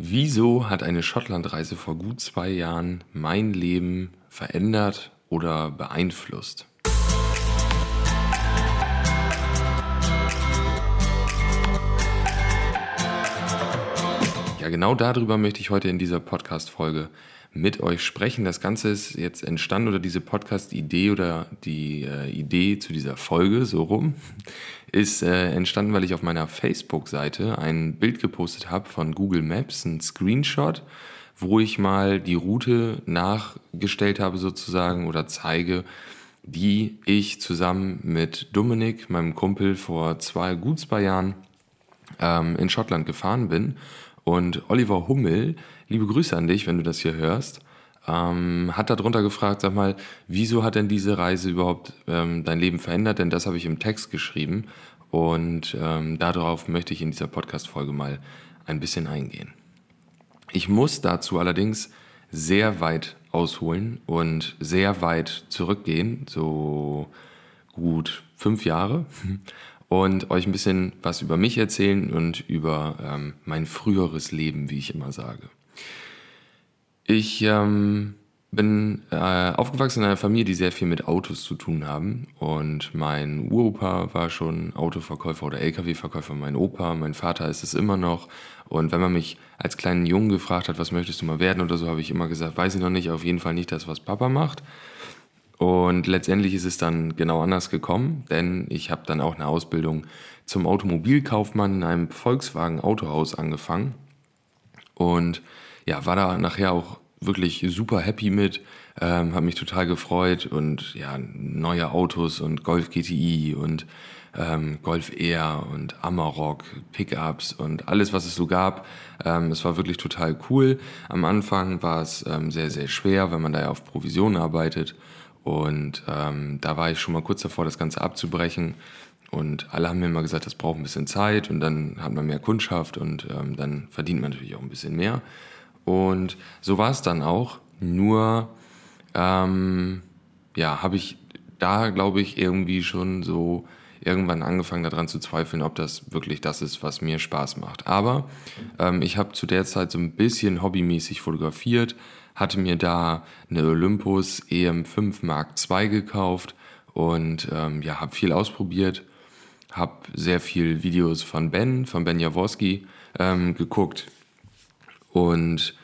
Wieso hat eine Schottlandreise vor gut zwei Jahren mein Leben verändert oder beeinflusst? Genau darüber möchte ich heute in dieser Podcast-Folge mit euch sprechen. Das Ganze ist jetzt entstanden oder diese Podcast-Idee oder die äh, Idee zu dieser Folge, so rum, ist äh, entstanden, weil ich auf meiner Facebook-Seite ein Bild gepostet habe von Google Maps, ein Screenshot, wo ich mal die Route nachgestellt habe sozusagen oder zeige, die ich zusammen mit Dominik, meinem Kumpel, vor zwei, gut zwei Jahren ähm, in Schottland gefahren bin. Und Oliver Hummel, liebe Grüße an dich, wenn du das hier hörst, ähm, hat darunter gefragt, sag mal, wieso hat denn diese Reise überhaupt ähm, dein Leben verändert? Denn das habe ich im Text geschrieben und ähm, darauf möchte ich in dieser Podcast-Folge mal ein bisschen eingehen. Ich muss dazu allerdings sehr weit ausholen und sehr weit zurückgehen, so gut fünf Jahre und euch ein bisschen was über mich erzählen und über ähm, mein früheres Leben, wie ich immer sage. Ich ähm, bin äh, aufgewachsen in einer Familie, die sehr viel mit Autos zu tun haben. Und mein Uropa war schon Autoverkäufer oder Lkw-Verkäufer. Mein Opa, mein Vater ist es immer noch. Und wenn man mich als kleinen Jungen gefragt hat, was möchtest du mal werden oder so, habe ich immer gesagt, weiß ich noch nicht, auf jeden Fall nicht das, was Papa macht. Und letztendlich ist es dann genau anders gekommen, denn ich habe dann auch eine Ausbildung zum Automobilkaufmann in einem Volkswagen Autohaus angefangen und ja, war da nachher auch wirklich super happy mit, ähm, habe mich total gefreut und ja, neue Autos und Golf GTI und ähm, Golf Air und Amarok, Pickups und alles, was es so gab. Ähm, es war wirklich total cool. Am Anfang war es ähm, sehr, sehr schwer, wenn man da ja auf Provision arbeitet und ähm, da war ich schon mal kurz davor, das Ganze abzubrechen. Und alle haben mir immer gesagt, das braucht ein bisschen Zeit und dann hat man mehr Kundschaft und ähm, dann verdient man natürlich auch ein bisschen mehr. Und so war es dann auch. Nur, ähm, ja, habe ich da, glaube ich, irgendwie schon so irgendwann angefangen daran zu zweifeln, ob das wirklich das ist, was mir Spaß macht. Aber ähm, ich habe zu der Zeit so ein bisschen hobbymäßig fotografiert, hatte mir da eine Olympus EM5 Mark II gekauft und ähm, ja, habe viel ausprobiert, habe sehr viel Videos von Ben, von Ben Jaworski ähm, geguckt und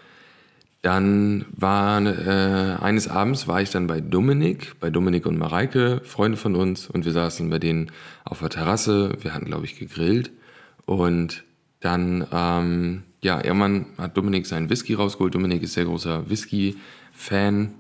dann war äh, eines Abends war ich dann bei Dominik, bei Dominik und Mareike, Freunde von uns, und wir saßen bei denen auf der Terrasse. Wir hatten, glaube ich, gegrillt. Und dann, ähm, ja, irgendwann hat Dominik seinen Whisky rausgeholt. Dominik ist sehr großer Whisky-Fan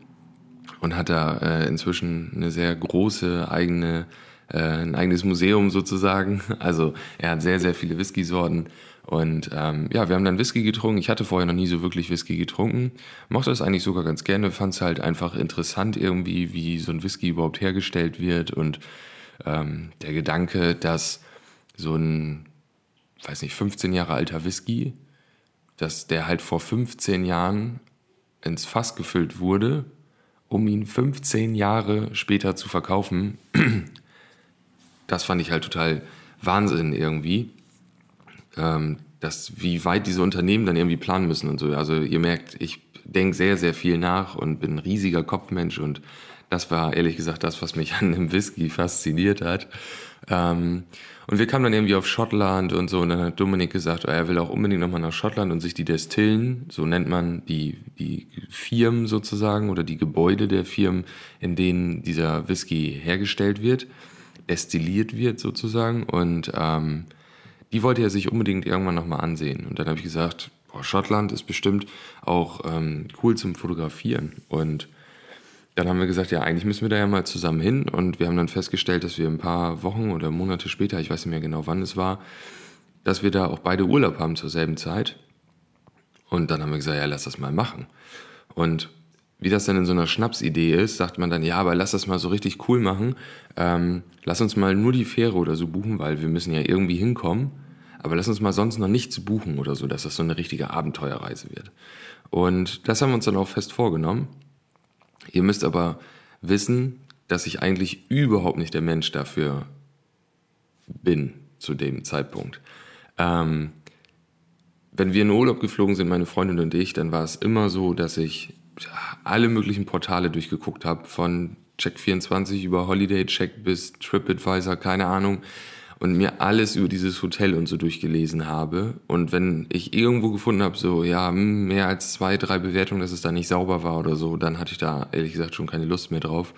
und hat da äh, inzwischen eine sehr große eigene, äh, ein eigenes Museum sozusagen. Also er hat sehr, sehr viele Whisky-Sorten und ähm, ja, wir haben dann Whisky getrunken. Ich hatte vorher noch nie so wirklich Whisky getrunken. Mochte das eigentlich sogar ganz gerne. Fand es halt einfach interessant irgendwie, wie so ein Whisky überhaupt hergestellt wird. Und ähm, der Gedanke, dass so ein, weiß nicht, 15 Jahre alter Whisky, dass der halt vor 15 Jahren ins Fass gefüllt wurde, um ihn 15 Jahre später zu verkaufen, das fand ich halt total Wahnsinn irgendwie ähm, dass, wie weit diese Unternehmen dann irgendwie planen müssen und so. Also ihr merkt, ich denke sehr, sehr viel nach und bin ein riesiger Kopfmensch und das war ehrlich gesagt das, was mich an dem Whisky fasziniert hat. Ähm, und wir kamen dann irgendwie auf Schottland und so und dann hat Dominik gesagt, oh, er will auch unbedingt nochmal nach Schottland und sich die Destillen, so nennt man die, die Firmen sozusagen oder die Gebäude der Firmen, in denen dieser Whisky hergestellt wird, destilliert wird sozusagen und ähm, die wollte er sich unbedingt irgendwann nochmal ansehen. Und dann habe ich gesagt, boah, Schottland ist bestimmt auch ähm, cool zum Fotografieren. Und dann haben wir gesagt, ja, eigentlich müssen wir da ja mal zusammen hin. Und wir haben dann festgestellt, dass wir ein paar Wochen oder Monate später, ich weiß nicht mehr genau wann es war, dass wir da auch beide Urlaub haben zur selben Zeit. Und dann haben wir gesagt, ja, lass das mal machen. Und wie das dann in so einer Schnapsidee ist, sagt man dann, ja, aber lass das mal so richtig cool machen. Ähm, lass uns mal nur die Fähre oder so buchen, weil wir müssen ja irgendwie hinkommen aber lass uns mal sonst noch nichts buchen oder so, dass das so eine richtige Abenteuerreise wird. Und das haben wir uns dann auch fest vorgenommen. Ihr müsst aber wissen, dass ich eigentlich überhaupt nicht der Mensch dafür bin zu dem Zeitpunkt. Ähm, wenn wir in Urlaub geflogen sind, meine Freundin und ich, dann war es immer so, dass ich alle möglichen Portale durchgeguckt habe, von Check24 über Holiday Check bis TripAdvisor, keine Ahnung, und mir alles über dieses Hotel und so durchgelesen habe. Und wenn ich irgendwo gefunden habe, so, ja, hm, mehr als zwei, drei Bewertungen, dass es da nicht sauber war oder so, dann hatte ich da ehrlich gesagt schon keine Lust mehr drauf.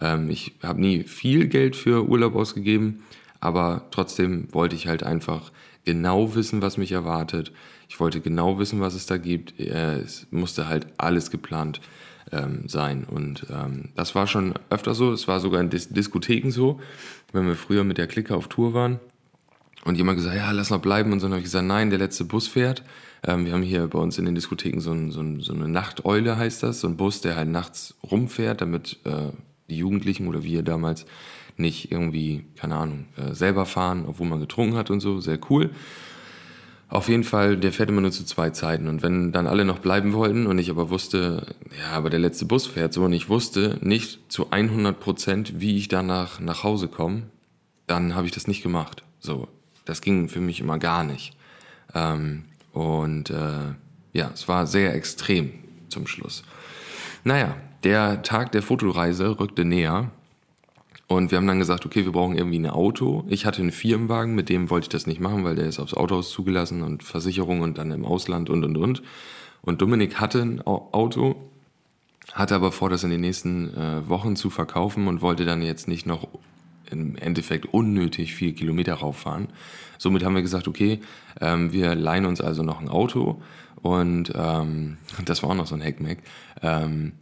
Ähm, ich habe nie viel Geld für Urlaub ausgegeben, aber trotzdem wollte ich halt einfach genau wissen, was mich erwartet. Ich wollte genau wissen, was es da gibt. Äh, es musste halt alles geplant ähm, sein. Und ähm, das war schon öfter so. Es war sogar in Dis Diskotheken so, wenn wir früher mit der Clique auf Tour waren. Und jemand gesagt, ja, lass noch bleiben. Und so habe ich gesagt, nein, der letzte Bus fährt. Ähm, wir haben hier bei uns in den Diskotheken so, ein, so, ein, so, eine Nachteule, heißt das. So ein Bus, der halt nachts rumfährt, damit äh, die Jugendlichen oder wir damals nicht irgendwie, keine Ahnung, äh, selber fahren, obwohl man getrunken hat und so. Sehr cool. Auf jeden Fall, der fährt immer nur zu zwei Zeiten. Und wenn dann alle noch bleiben wollten und ich aber wusste, ja, aber der letzte Bus fährt so und ich wusste nicht zu 100 Prozent, wie ich danach nach Hause komme, dann habe ich das nicht gemacht. So, das ging für mich immer gar nicht. Ähm, und äh, ja, es war sehr extrem zum Schluss. Naja, der Tag der Fotoreise rückte näher und wir haben dann gesagt, okay, wir brauchen irgendwie ein Auto. Ich hatte einen Firmenwagen, mit dem wollte ich das nicht machen, weil der ist aufs Autohaus zugelassen und Versicherung und dann im Ausland und und und. Und Dominik hatte ein Auto, hatte aber vor, das in den nächsten äh, Wochen zu verkaufen und wollte dann jetzt nicht noch im Endeffekt unnötig viel Kilometer rauffahren. Somit haben wir gesagt, okay, ähm, wir leihen uns also noch ein Auto und ähm, das war auch noch so ein Hackmack. Ähm,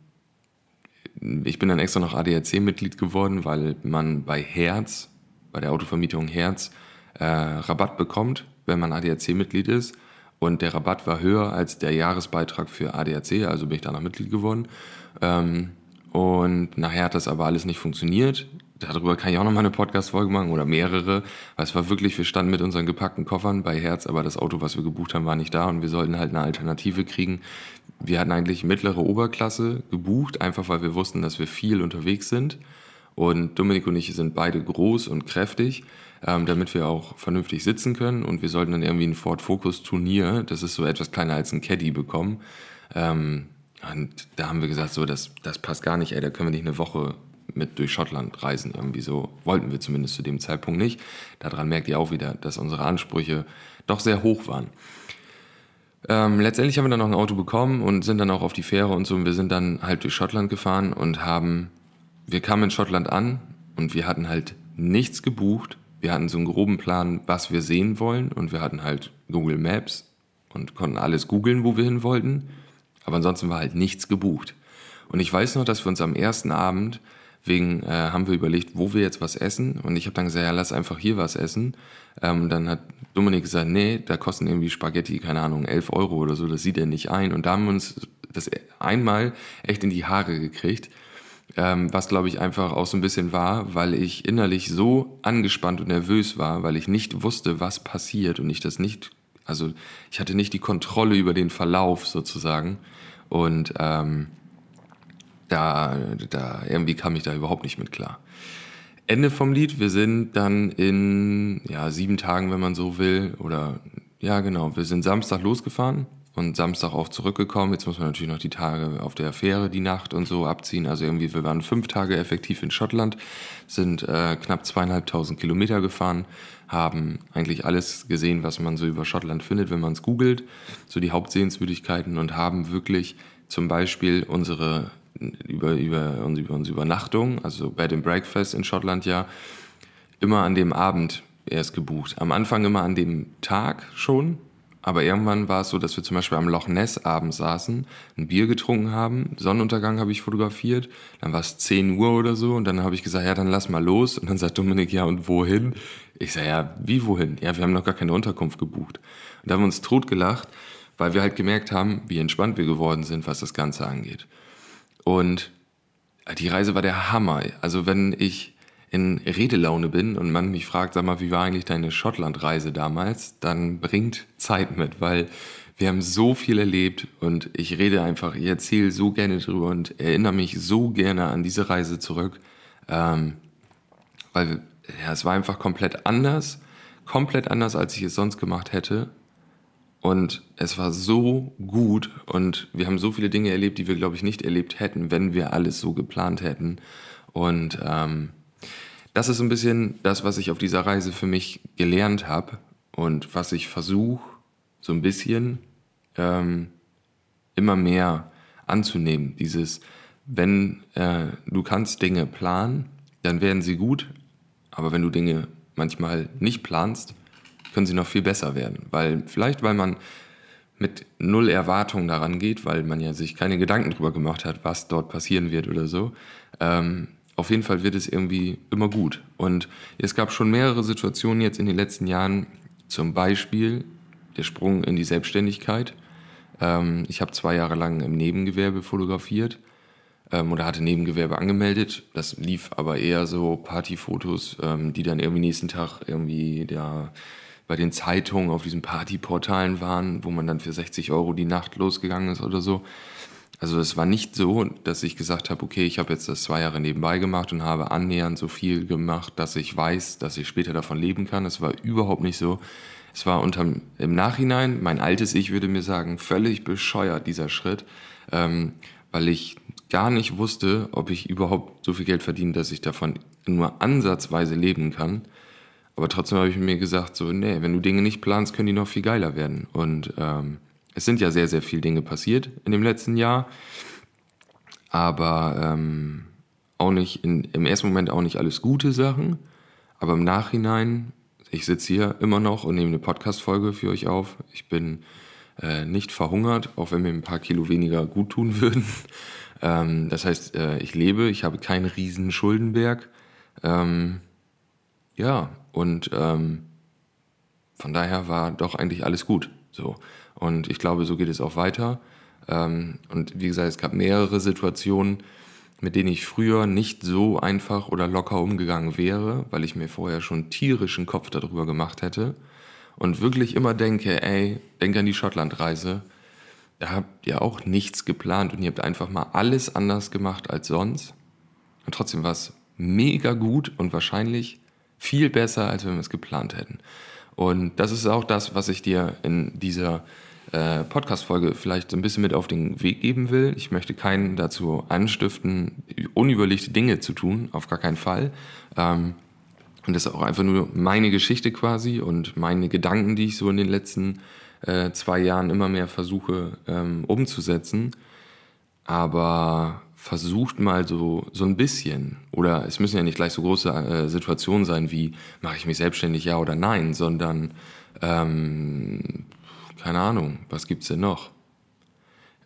ich bin dann extra noch ADAC-Mitglied geworden, weil man bei Herz, bei der Autovermietung Herz, äh, Rabatt bekommt, wenn man ADAC-Mitglied ist. Und der Rabatt war höher als der Jahresbeitrag für ADAC, also bin ich danach Mitglied geworden. Ähm, und nachher hat das aber alles nicht funktioniert darüber kann ich auch noch mal eine Podcast-Folge machen oder mehrere. Weil es war wirklich, wir standen mit unseren gepackten Koffern bei Herz, aber das Auto, was wir gebucht haben, war nicht da und wir sollten halt eine Alternative kriegen. Wir hatten eigentlich mittlere Oberklasse gebucht, einfach weil wir wussten, dass wir viel unterwegs sind. Und Dominik und ich sind beide groß und kräftig, ähm, damit wir auch vernünftig sitzen können. Und wir sollten dann irgendwie ein Ford Focus Turnier, das ist so etwas kleiner als ein Caddy, bekommen. Ähm, und da haben wir gesagt, so, das, das passt gar nicht, ey, da können wir nicht eine Woche mit durch Schottland reisen. Irgendwie so wollten wir zumindest zu dem Zeitpunkt nicht. Daran merkt ihr auch wieder, dass unsere Ansprüche doch sehr hoch waren. Ähm, letztendlich haben wir dann noch ein Auto bekommen und sind dann auch auf die Fähre und so. Und wir sind dann halt durch Schottland gefahren und haben, wir kamen in Schottland an und wir hatten halt nichts gebucht. Wir hatten so einen groben Plan, was wir sehen wollen und wir hatten halt Google Maps und konnten alles googeln, wo wir hin wollten. Aber ansonsten war halt nichts gebucht. Und ich weiß noch, dass wir uns am ersten Abend Wegen äh, haben wir überlegt, wo wir jetzt was essen. Und ich habe dann gesagt, ja, lass einfach hier was essen. Ähm, dann hat Dominik gesagt, nee, da kosten irgendwie Spaghetti, keine Ahnung, 11 Euro oder so, das sieht er nicht ein. Und da haben wir uns das einmal echt in die Haare gekriegt. Ähm, was glaube ich einfach auch so ein bisschen war, weil ich innerlich so angespannt und nervös war, weil ich nicht wusste, was passiert und ich das nicht, also ich hatte nicht die Kontrolle über den Verlauf sozusagen. Und ähm, da, da irgendwie kam ich da überhaupt nicht mit klar. Ende vom Lied, wir sind dann in ja, sieben Tagen, wenn man so will, oder ja genau, wir sind Samstag losgefahren und Samstag auch zurückgekommen. Jetzt muss man natürlich noch die Tage auf der Fähre, die Nacht und so abziehen. Also irgendwie, wir waren fünf Tage effektiv in Schottland, sind äh, knapp zweieinhalbtausend Kilometer gefahren, haben eigentlich alles gesehen, was man so über Schottland findet, wenn man es googelt, so die Hauptsehenswürdigkeiten und haben wirklich zum Beispiel unsere über, über, über unsere Übernachtung, also Bed and Breakfast in Schottland ja, immer an dem Abend erst gebucht. Am Anfang immer an dem Tag schon, aber irgendwann war es so, dass wir zum Beispiel am Loch Ness abends saßen, ein Bier getrunken haben, Sonnenuntergang habe ich fotografiert, dann war es 10 Uhr oder so und dann habe ich gesagt, ja, dann lass mal los. Und dann sagt Dominik, ja, und wohin? Ich sage, ja, wie wohin? Ja, wir haben noch gar keine Unterkunft gebucht. Und da haben wir uns totgelacht, weil wir halt gemerkt haben, wie entspannt wir geworden sind, was das Ganze angeht. Und die Reise war der Hammer. Also wenn ich in Redelaune bin und man mich fragt, sag mal, wie war eigentlich deine Schottlandreise damals, dann bringt Zeit mit, weil wir haben so viel erlebt und ich rede einfach, ich erzähle so gerne drüber und erinnere mich so gerne an diese Reise zurück, ähm, weil ja, es war einfach komplett anders, komplett anders, als ich es sonst gemacht hätte Und es war so gut und wir haben so viele Dinge erlebt, die wir, glaube ich, nicht erlebt hätten, wenn wir alles so geplant hätten. Und ähm, das ist so ein bisschen das, was ich auf dieser Reise für mich gelernt habe und was ich versuche, so ein bisschen ähm, immer mehr anzunehmen. Dieses, wenn äh, du kannst Dinge planen, dann werden sie gut, aber wenn du Dinge manchmal nicht planst, können sie noch viel besser werden. Weil, vielleicht weil man mit null Erwartungen daran geht, weil man ja sich keine Gedanken darüber gemacht hat, was dort passieren wird oder so. Ähm, auf jeden Fall wird es irgendwie immer gut. Und es gab schon mehrere Situationen jetzt in den letzten Jahren, zum Beispiel der Sprung in die Selbstständigkeit. Ähm, ich habe zwei Jahre lang im Nebengewerbe fotografiert ähm, oder hatte Nebengewerbe angemeldet. Das lief aber eher so Partyfotos, ähm, die dann irgendwie nächsten Tag irgendwie der bei den Zeitungen auf diesen Partyportalen waren, wo man dann für 60 Euro die Nacht losgegangen ist oder so. Also es war nicht so, dass ich gesagt habe, okay, ich habe jetzt das zwei Jahre nebenbei gemacht und habe annähernd so viel gemacht, dass ich weiß, dass ich später davon leben kann. Es war überhaupt nicht so. Es war unterm, im Nachhinein, mein altes Ich würde mir sagen, völlig bescheuert dieser Schritt, ähm, weil ich gar nicht wusste, ob ich überhaupt so viel Geld verdiene, dass ich davon nur ansatzweise leben kann. Aber trotzdem habe ich mir gesagt, so, nee, wenn du Dinge nicht planst, können die noch viel geiler werden. Und ähm, es sind ja sehr, sehr viele Dinge passiert in dem letzten Jahr, aber ähm, auch nicht in, im ersten Moment auch nicht alles gute Sachen, aber im Nachhinein, ich sitze hier immer noch und nehme eine Podcast-Folge für euch auf. Ich bin äh, nicht verhungert, auch wenn mir ein paar Kilo weniger gut tun würden. ähm, das heißt, äh, ich lebe, ich habe keinen riesen Schuldenberg. Ähm, ja, und ähm, von daher war doch eigentlich alles gut. So. Und ich glaube, so geht es auch weiter. Ähm, und wie gesagt, es gab mehrere Situationen, mit denen ich früher nicht so einfach oder locker umgegangen wäre, weil ich mir vorher schon tierischen Kopf darüber gemacht hätte. Und wirklich immer denke, ey, denk an die Schottlandreise. Da habt ihr auch nichts geplant und ihr habt einfach mal alles anders gemacht als sonst. Und trotzdem war es mega gut und wahrscheinlich viel besser, als wenn wir es geplant hätten. Und das ist auch das, was ich dir in dieser äh, Podcast-Folge vielleicht ein bisschen mit auf den Weg geben will. Ich möchte keinen dazu anstiften, unüberlegte Dinge zu tun, auf gar keinen Fall. Ähm, und das ist auch einfach nur meine Geschichte quasi und meine Gedanken, die ich so in den letzten äh, zwei Jahren immer mehr versuche ähm, umzusetzen. Aber versucht mal so, so ein bisschen, oder es müssen ja nicht gleich so große äh, Situationen sein wie, mache ich mich selbstständig, ja oder nein, sondern, ähm, keine Ahnung, was gibt's denn noch?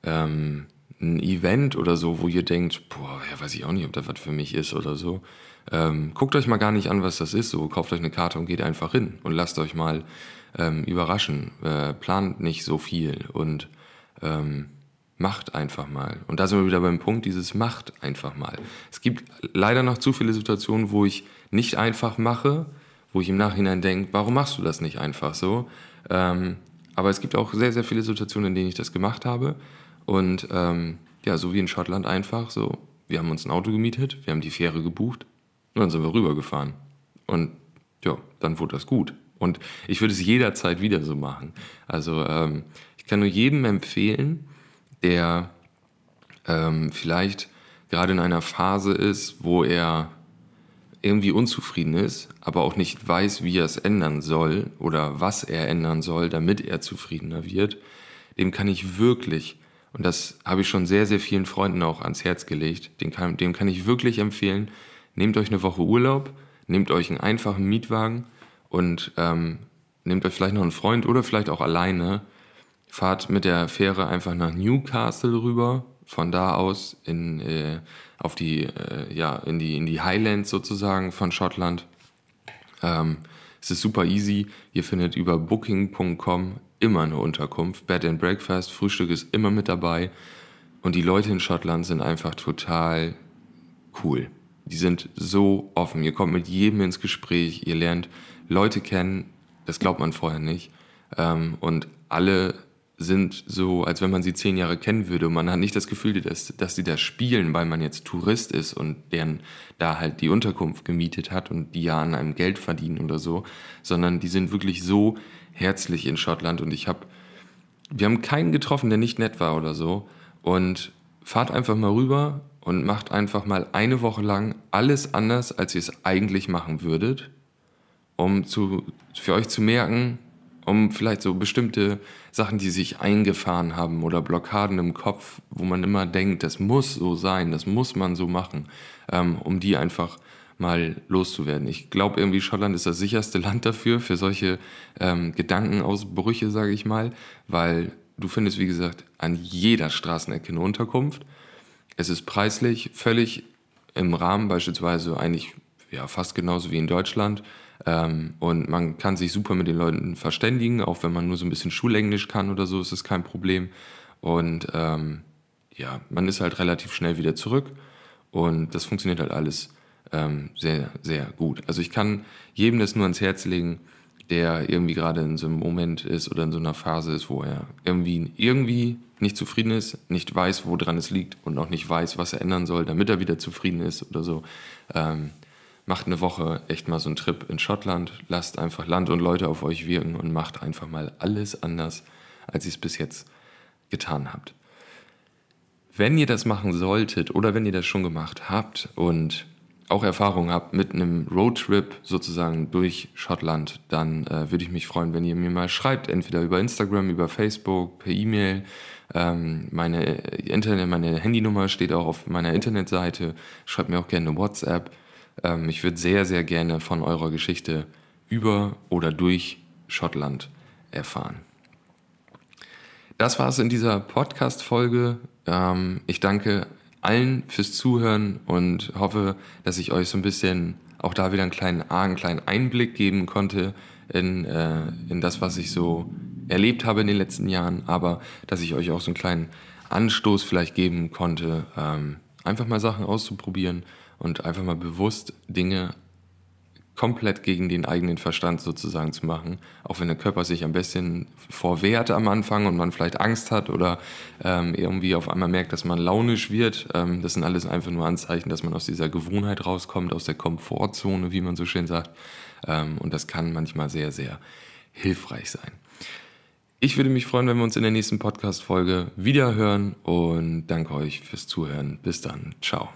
Ähm, ein Event oder so, wo ihr denkt, boah, ja, weiß ich auch nicht, ob das was für mich ist oder so. Ähm, guckt euch mal gar nicht an, was das ist, so kauft euch eine Karte und geht einfach hin und lasst euch mal ähm, überraschen. Äh, plant nicht so viel und ähm, Macht einfach mal. Und da sind wir wieder beim Punkt, dieses Macht einfach mal. Es gibt leider noch zu viele Situationen, wo ich nicht einfach mache, wo ich im Nachhinein denke, warum machst du das nicht einfach so? Ähm, aber es gibt auch sehr, sehr viele Situationen, in denen ich das gemacht habe. Und ähm, ja, so wie in Schottland einfach so, wir haben uns ein Auto gemietet, wir haben die Fähre gebucht und dann sind wir rübergefahren. Und ja, dann wurde das gut. Und ich würde es jederzeit wieder so machen. Also ähm, ich kann nur jedem empfehlen, der ähm, vielleicht gerade in einer Phase ist, wo er irgendwie unzufrieden ist, aber auch nicht weiß, wie er es ändern soll oder was er ändern soll, damit er zufriedener wird, dem kann ich wirklich, und das habe ich schon sehr, sehr vielen Freunden auch ans Herz gelegt, dem kann, dem kann ich wirklich empfehlen, nehmt euch eine Woche Urlaub, nehmt euch einen einfachen Mietwagen und ähm, nehmt euch vielleicht noch einen Freund oder vielleicht auch alleine fahrt mit der Fähre einfach nach Newcastle rüber, von da aus in, äh, auf die, äh, ja, in, die, in die Highlands sozusagen von Schottland. Ähm, es ist super easy. Ihr findet über booking.com immer eine Unterkunft. Bed and Breakfast, Frühstück ist immer mit dabei. Und die Leute in Schottland sind einfach total cool. Die sind so offen. Ihr kommt mit jedem ins Gespräch. Ihr lernt Leute kennen. Das glaubt man vorher nicht. Ähm, und alle sind so, als wenn man sie zehn Jahre kennen würde. Und man hat nicht das Gefühl, dass, dass sie da spielen, weil man jetzt Tourist ist und deren da halt die Unterkunft gemietet hat und die ja an einem Geld verdienen oder so, sondern die sind wirklich so herzlich in Schottland. Und ich habe wir haben keinen getroffen, der nicht nett war oder so. Und fahrt einfach mal rüber und macht einfach mal eine Woche lang alles anders, als ihr es eigentlich machen würdet, um zu, für euch zu merken, um vielleicht so bestimmte Sachen, die sich eingefahren haben oder Blockaden im Kopf, wo man immer denkt, das muss so sein, das muss man so machen, ähm, um die einfach mal loszuwerden. Ich glaube irgendwie, Schottland ist das sicherste Land dafür, für solche ähm, Gedankenausbrüche, sage ich mal, weil du findest, wie gesagt, an jeder Straßenecke eine Unterkunft. Es ist preislich völlig im Rahmen, beispielsweise eigentlich ja, fast genauso wie in Deutschland. Ähm, und man kann sich super mit den Leuten verständigen, auch wenn man nur so ein bisschen Schulenglisch kann oder so, ist es kein Problem. Und ähm, ja, man ist halt relativ schnell wieder zurück und das funktioniert halt alles ähm, sehr, sehr gut. Also ich kann jedem das nur ans Herz legen, der irgendwie gerade in so einem Moment ist oder in so einer Phase ist, wo er irgendwie, irgendwie nicht zufrieden ist, nicht weiß, woran es liegt und auch nicht weiß, was er ändern soll, damit er wieder zufrieden ist oder so. Ähm, macht eine Woche echt mal so einen Trip in Schottland, lasst einfach Land und Leute auf euch wirken und macht einfach mal alles anders, als ihr es bis jetzt getan habt. Wenn ihr das machen solltet oder wenn ihr das schon gemacht habt und auch Erfahrung habt mit einem Roadtrip sozusagen durch Schottland, dann äh, würde ich mich freuen, wenn ihr mir mal schreibt, entweder über Instagram, über Facebook, per E-Mail. Ähm, meine, Internet, meine Handynummer steht auch auf meiner Internetseite. Schreibt mir auch gerne WhatsApp. Ähm, ich würde sehr, sehr gerne von eurer Geschichte über oder durch Schottland erfahren. Das war es in dieser Podcast-Folge. Ähm, ich danke allen fürs Zuhören und hoffe, dass ich euch so ein bisschen auch da wieder einen kleinen, einen kleinen Einblick geben konnte in, äh, in das, was ich so erlebt habe in den letzten Jahren, aber dass ich euch auch so einen kleinen Anstoß vielleicht geben konnte, ähm, einfach mal Sachen auszuprobieren und einfach mal bewusst Dinge komplett gegen den eigenen Verstand sozusagen zu machen, auch wenn der Körper sich ein bisschen vorwehrt am Anfang und man vielleicht Angst hat oder ähm, irgendwie auf einmal merkt, dass man launisch wird. Ähm, das sind alles einfach nur Anzeichen, dass man aus dieser Gewohnheit rauskommt, aus der Komfortzone, wie man so schön sagt. Ähm, und das kann manchmal sehr, sehr hilfreich sein. Ich würde mich freuen, wenn wir uns in der nächsten Podcast-Folge wieder hören und danke euch fürs Zuhören. Bis dann. Ciao.